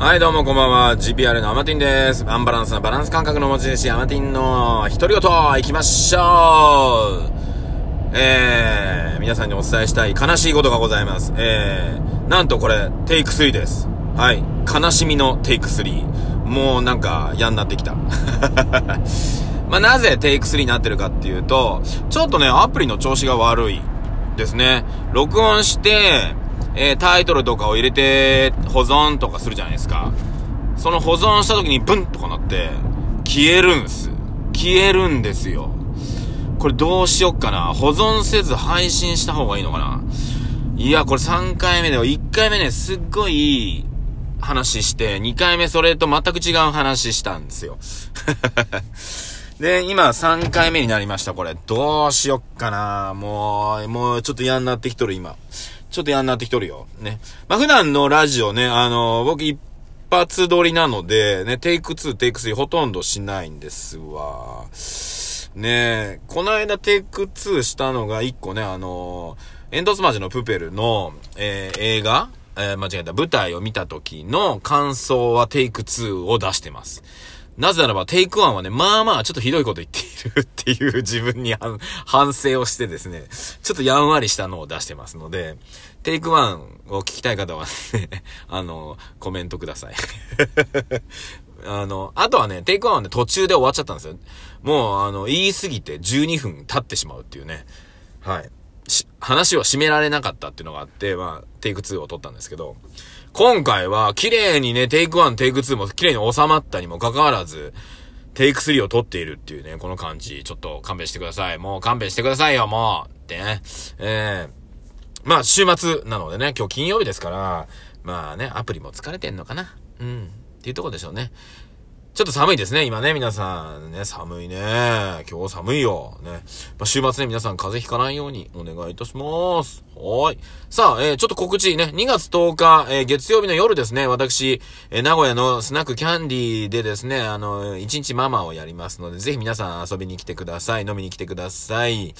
はい、どうもこんばんは。GPR のアマティンです。アンバランスなバランス感覚の持ち主、アマティンの独り言、行きましょうえー、皆さんにお伝えしたい悲しいことがございます。えー、なんとこれ、テイク3です。はい。悲しみのテイク3。もうなんか嫌になってきた。まあ、なぜテイク3になってるかっていうと、ちょっとね、アプリの調子が悪いですね。録音して、えー、タイトルとかを入れて保存とかするじゃないですか。その保存した時にブンとかなって、消えるんす。消えるんですよ。これどうしよっかな。保存せず配信した方がいいのかないや、これ3回目で、1回目ね、すっごいいい話して、2回目それと全く違う話したんですよ。で、今3回目になりました、これ。どうしよっかなもう、もうちょっと嫌になってきとる、今。ちょっと嫌になってきとるよ。ね。まあ、普段のラジオね、あの僕一発撮りなので、ね、テイク2、テイク3ほとんどしないんですわ。ねえ、この間テイク2したのが1個ね、あの煙突町のプペルの、えー映画えー間違えた、舞台を見た時の感想はテイク2を出してます。なぜならば、テイク1はね、まあまあ、ちょっとひどいこと言っているっていう自分に反省をしてですね、ちょっとやんわりしたのを出してますので、テイク1を聞きたい方はね、あの、コメントください。あの、あとはね、テイク1はね、途中で終わっちゃったんですよ。もう、あの、言い過ぎて12分経ってしまうっていうね。はい。話を締められなかったっていうのがあって、まあ、テイク2を撮ったんですけど、今回は、綺麗にね、テイク1、テイク2も綺麗に収まったにもかかわらず、テイク3を撮っているっていうね、この感じ、ちょっと勘弁してください。もう勘弁してくださいよ、もうってね。ええまあ、週末なのでね、今日金曜日ですから、まあね、アプリも疲れてんのかな。うん。っていうとこでしょうね。ちょっと寒いですね、今ね、皆さんね、寒いね。今日寒いよ。ね。まあ、週末ね、皆さん風邪ひかないようにお願いいたします。はーい。さあ、えー、ちょっと告知ね、2月10日、えー、月曜日の夜ですね、私、えー、名古屋のスナックキャンディーでですね、あの、1日ママをやりますので、ぜひ皆さん遊びに来てください。飲みに来てください。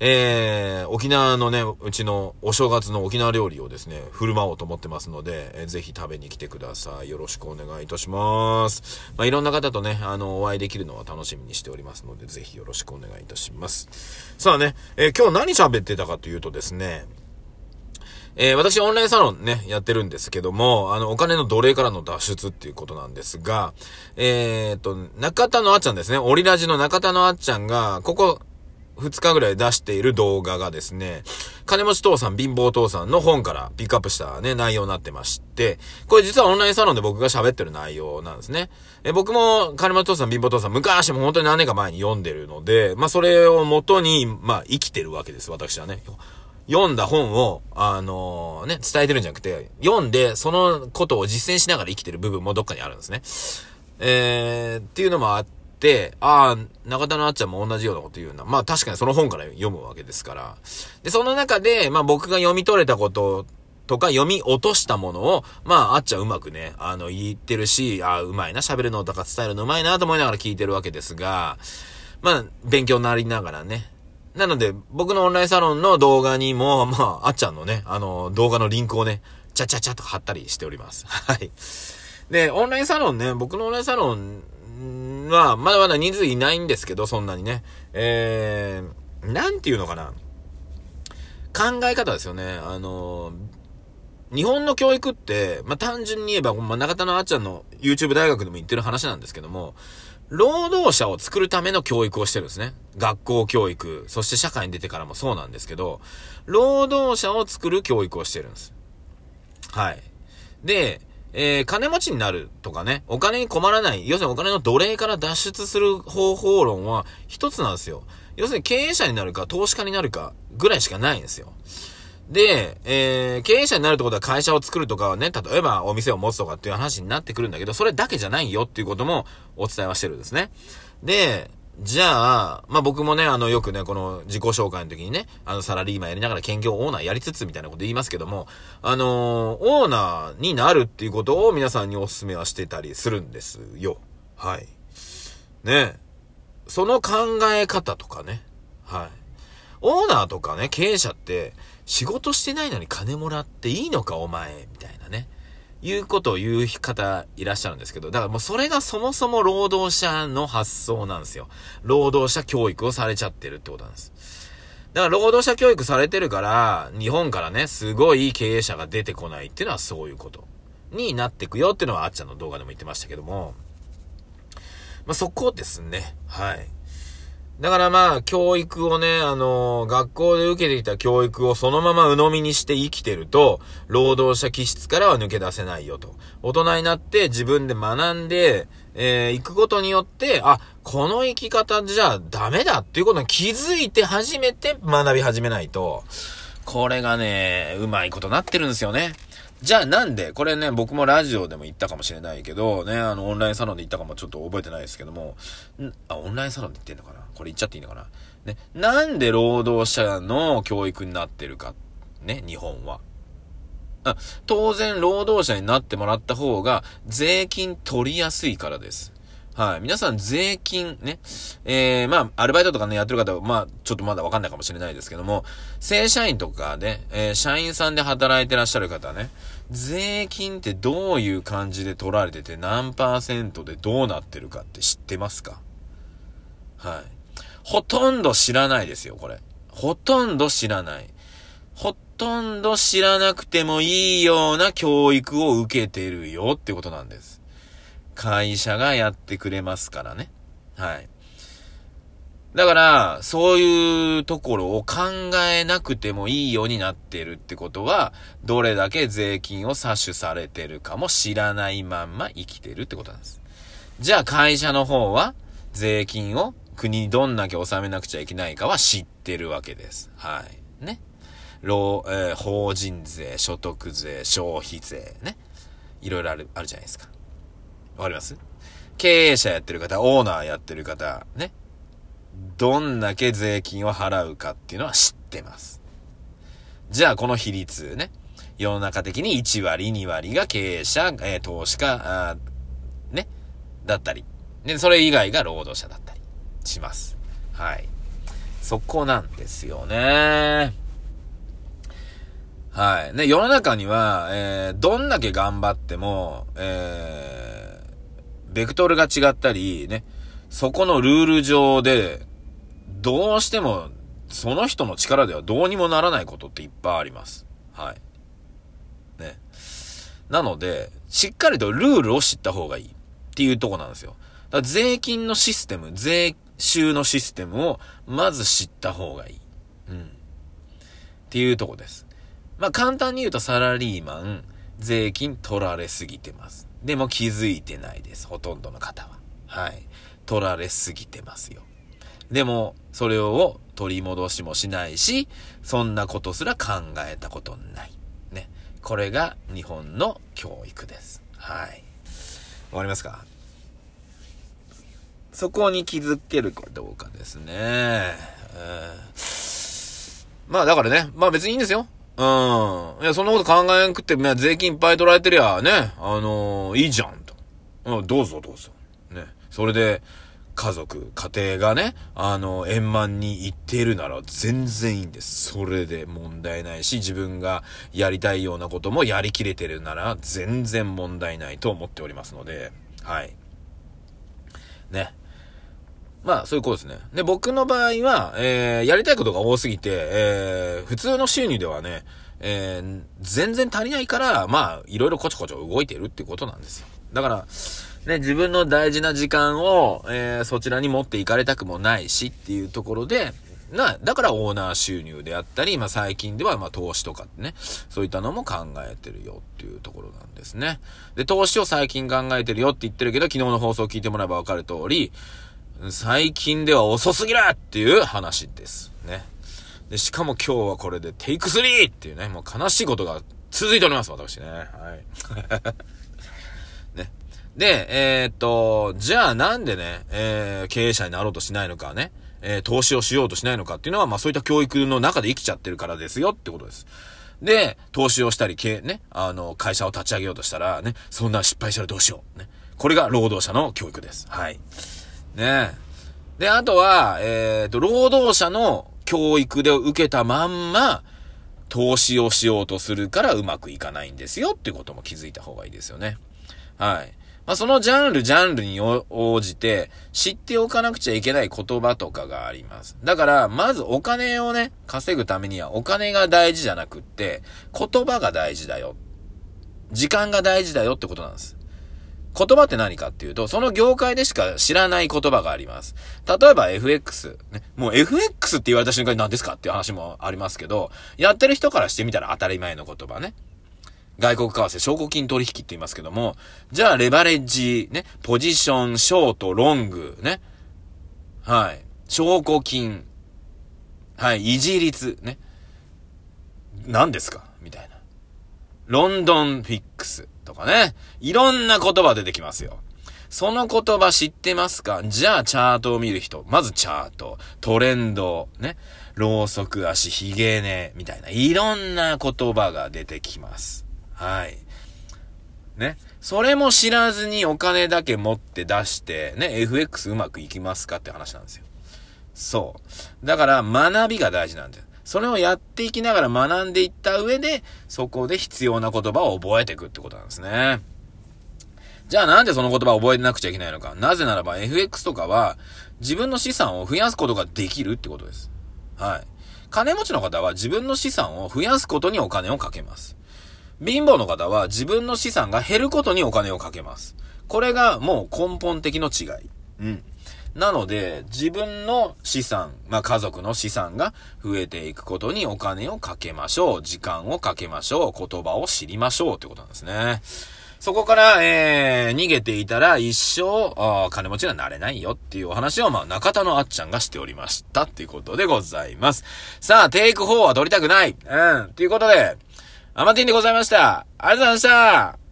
えー、沖縄のね、うちのお正月の沖縄料理をですね、振る舞おうと思ってますので、えーぜひ食べに来てください。よろしくお願いいたします。まあ、いろんな方とね、あの、お会いできるのは楽しみにしておりますので、ぜひよろしくお願いいたします。さあね、えー今日何喋ってたかというとですね、えー私オンラインサロンね、やってるんですけども、あの、お金の奴隷からの脱出っていうことなんですが、えー、と、中田のあっちゃんですね、オリラジの中田のあっちゃんが、ここ、2日ぐらい出している動画がですね、金持ち父さん、貧乏父さんの本からピックアップしたね、内容になってまして、これ実はオンラインサロンで僕が喋ってる内容なんですね。え僕も金持ち父さん、貧乏父さん、昔も本当に何年か前に読んでるので、まあそれを元に、まあ生きてるわけです、私はね。読んだ本を、あのね、伝えてるんじゃなくて、読んで、そのことを実践しながら生きてる部分もどっかにあるんですね。えー、っていうのもあって、ああ、中田のあっちゃんも同じようなこと言うな。まあ確かにその本から読むわけですから。で、その中で、まあ僕が読み取れたこととか読み落としたものを、まああっちゃんうまくね、あの言ってるし、ああ、うまいな、喋るのとか伝えるのうまいなと思いながら聞いてるわけですが、まあ勉強になりながらね、なので、僕のオンラインサロンの動画にも、まあ、あっちゃんのね、あの、動画のリンクをね、ちゃちゃちゃと貼ったりしております。はい。で、オンラインサロンね、僕のオンラインサロンは、まだまだ人数いないんですけど、そんなにね。えー、なんていうのかな。考え方ですよね。あの、日本の教育って、まあ、単純に言えば、まあ、中田のあっちゃんの YouTube 大学でも言ってる話なんですけども、労働者を作るための教育をしてるんですね。学校教育、そして社会に出てからもそうなんですけど、労働者を作る教育をしてるんです。はい。で、えー、金持ちになるとかね、お金に困らない、要するにお金の奴隷から脱出する方法論は一つなんですよ。要するに経営者になるか投資家になるかぐらいしかないんですよ。で、えー、経営者になるってことは会社を作るとかはね、例えばお店を持つとかっていう話になってくるんだけど、それだけじゃないよっていうこともお伝えはしてるんですね。で、じゃあ、まあ、僕もね、あの、よくね、この自己紹介の時にね、あの、サラリーマンやりながら兼業オーナーやりつつみたいなこと言いますけども、あのーオーナーになるっていうことを皆さんにお勧めはしてたりするんですよ。はい。ねその考え方とかね。はい。オーナーとかね、経営者って、仕事してないのに金もらっていいのかお前、みたいなね。いうことを言う方いらっしゃるんですけど、だからもうそれがそもそも労働者の発想なんですよ。労働者教育をされちゃってるってことなんです。だから労働者教育されてるから、日本からね、すごい経営者が出てこないっていうのはそういうことになってくよっていうのはあっちゃんの動画でも言ってましたけども、まあ、そこですね。はい。だからまあ、教育をね、あのー、学校で受けてきた教育をそのまま鵜呑みにして生きてると、労働者気質からは抜け出せないよと。大人になって自分で学んで、えー、行くことによって、あ、この生き方じゃダメだっていうことに気づいて初めて学び始めないと、これがね、うまいことなってるんですよね。じゃあなんで、これね、僕もラジオでも言ったかもしれないけど、ね、あの、オンラインサロンで言ったかもちょっと覚えてないですけども、あ、オンラインサロンで言ってんのかな？これ言っちゃっていいのかな？ね、なんで労働者の教育になってるか、ね、日本は。当然、労働者になってもらった方が、税金取りやすいからです。はい。皆さん税金ね、えー、まあ、アルバイトとかね、やってる方は、まあ、ちょっとまだわかんないかもしれないですけども、正社員とかで、えー、社員さんで働いてらっしゃる方ね、税金ってどういう感じで取られてて何パーセントでどうなってるかって知ってますか？はい。ほとんど知らないですよ、これ。ほとんど知らない。ほとんど知らなくてもいいような教育を受けてるよってことなんです。会社がやってくれますからね。はい。だから、そういうところを考えなくてもいいようになってるってことは、どれだけ税金を詐取されてるかも知らないまんま生きてるってことなんです。じゃあ会社の方は、税金を国にどんだけ納めなくちゃいけないかは知ってるわけです。はい。ね。労、えー、法人税、所得税、消費税、ね。いろいろある、あるじゃないですか。わかります？経営者やってる方、オーナーやってる方、ね。どんだけ税金を払うかっていうのは知ってます。じゃあ、この比率ね。世の中的に1割、2割が経営者、えー、投資家、ね。だったり。で、それ以外が労働者だったりします。はい。そこなんですよね。はい。ね、世の中には、えー、どんだけ頑張っても、えー、ベクトルが違ったり、ね、そこのルール上で、どうしても、その人の力ではどうにもならないことっていっぱいあります。はい。ね。なので、しっかりとルールを知った方がいいっていうとこなんですよ。だから税金のシステム、税収のシステムをまず知った方がいい。うん。っていうとこです。まあ簡単に言うとサラリーマン、税金取られすぎてます。でも気づいてないです。ほとんどの方は。はい。取られすぎてますよ。でも、それを取り戻しもしないし、そんなことすら考えたことない。ね。これが日本の教育です。はい。わかりますか？そこに気づけるかどうかですね。えー、まあだからね、まあ別にいいんですよ。うん。いや、そんなこと考えなくって、まあ、税金いっぱい取られてりゃ、ね、あのー、いいじゃん、と。うん、どうぞどうぞ。ね。それで、家族、家庭がね、あの、円満に行っているなら全然いいんです。それで問題ないし、自分がやりたいようなこともやりきれてるなら全然問題ないと思っておりますので、はい。ね。まあ、そういうことですね。で、僕の場合は、えー、やりたいことが多すぎて、えー、普通の収入ではね、えー、全然足りないから、まあ、いろいろこちょこちょ動いてるってことなんですよ。だから、ね、自分の大事な時間を、えー、そちらに持っていかれたくもないしっていうところで、な、だからオーナー収入であったり、まあ最近ではまあ投資とかってね、そういったのも考えてるよっていうところなんですね。で、投資を最近考えてるよって言ってるけど、昨日の放送を聞いてもらえばわかる通り、最近では遅すぎるっていう話です。ね。で、しかも今日はこれでテイク 3! っていうね、もう悲しいことが続いております、私ね。はい。ね。で、えー、っと、じゃあなんでね、えー、経営者になろうとしないのかね、えー、投資をしようとしないのかっていうのは、まあそういった教育の中で生きちゃってるからですよってことです。で、投資をしたり、経ね、あの、会社を立ち上げようとしたら、ね、そんな失敗したらどうしよう。ね。これが労働者の教育です。はい。ねえで、あとは、えっ、ー、と、労働者の教育で受けたまんま、投資をしようとするからうまくいかないんですよっていうことも気づいた方がいいですよね。はい。まあ、そのジャンル、ジャンルに応じて知っておかなくちゃいけない言葉とかがあります。だから、まずお金をね、稼ぐためにはお金が大事じゃなくって、言葉が大事だよ。時間が大事だよってことなんです。言葉って何かっていうと、その業界でしか知らない言葉があります。例えば FX。ね、もう FX って言われた瞬間に何ですかっていう話もありますけど、やってる人からしてみたら当たり前の言葉ね。外国為替、証拠金取引って言いますけども、じゃあレバレッジ、ね、ポジション、ショート、ロング、ね。はい。証拠金、はい、維持率、ね。何ですかみたいな。ロンドンフィックスとかね。いろんな言葉出てきますよ。その言葉知ってますか？じゃあチャートを見る人。まずチャート、トレンド、ね。ローソク足、ヒゲネ、みたいな。いろんな言葉が出てきます。はい。ね。それも知らずにお金だけ持って出して、ね、FX うまくいきますか？って話なんですよ。そう。だから学びが大事なんだよ。それをやっていきながら学んでいった上で、そこで必要な言葉を覚えていくってことなんですね。じゃあなんでその言葉を覚えなくちゃいけないのか。なぜならば FX とかは自分の資産を増やすことができるってことです。はい。金持ちの方は自分の資産を増やすことにお金をかけます。貧乏の方は自分の資産が減ることにお金をかけます。これがもう根本的の違い。うん。なので、自分の資産、まあ家族の資産が増えていくことにお金をかけましょう。時間をかけましょう。言葉を知りましょうってことなんですね。そこから、えー、逃げていたら一生、金持ちにはなれないよっていうお話を、まあ、中田のあっちゃんがしておりましたっていうことでございます。さあ、テイク4は取りたくない。うん。ということで、アマティンでございました。ありがとうございました。